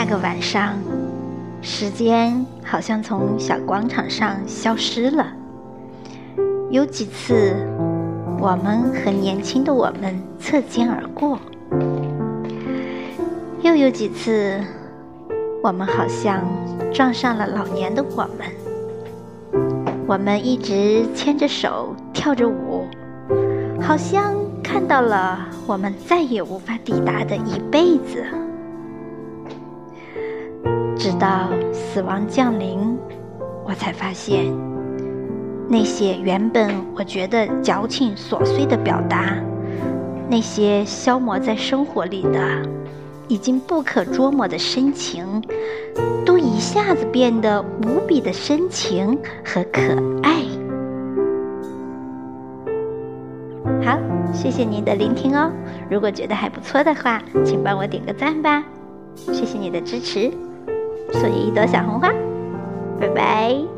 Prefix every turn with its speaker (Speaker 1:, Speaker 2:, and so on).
Speaker 1: 那个晚上，时间好像从小广场上消失了。有几次，我们和年轻的我们擦肩而过；又有几次，我们好像撞上了老年的我们。我们一直牵着手跳着舞，好像看到了我们再也无法抵达的一辈子。到死亡降临，我才发现，那些原本我觉得矫情琐碎的表达，那些消磨在生活里的、已经不可捉摸的深情，都一下子变得无比的深情和可爱。好，谢谢您的聆听哦。如果觉得还不错的话，请帮我点个赞吧。谢谢你的支持。送你一朵小红花，拜拜。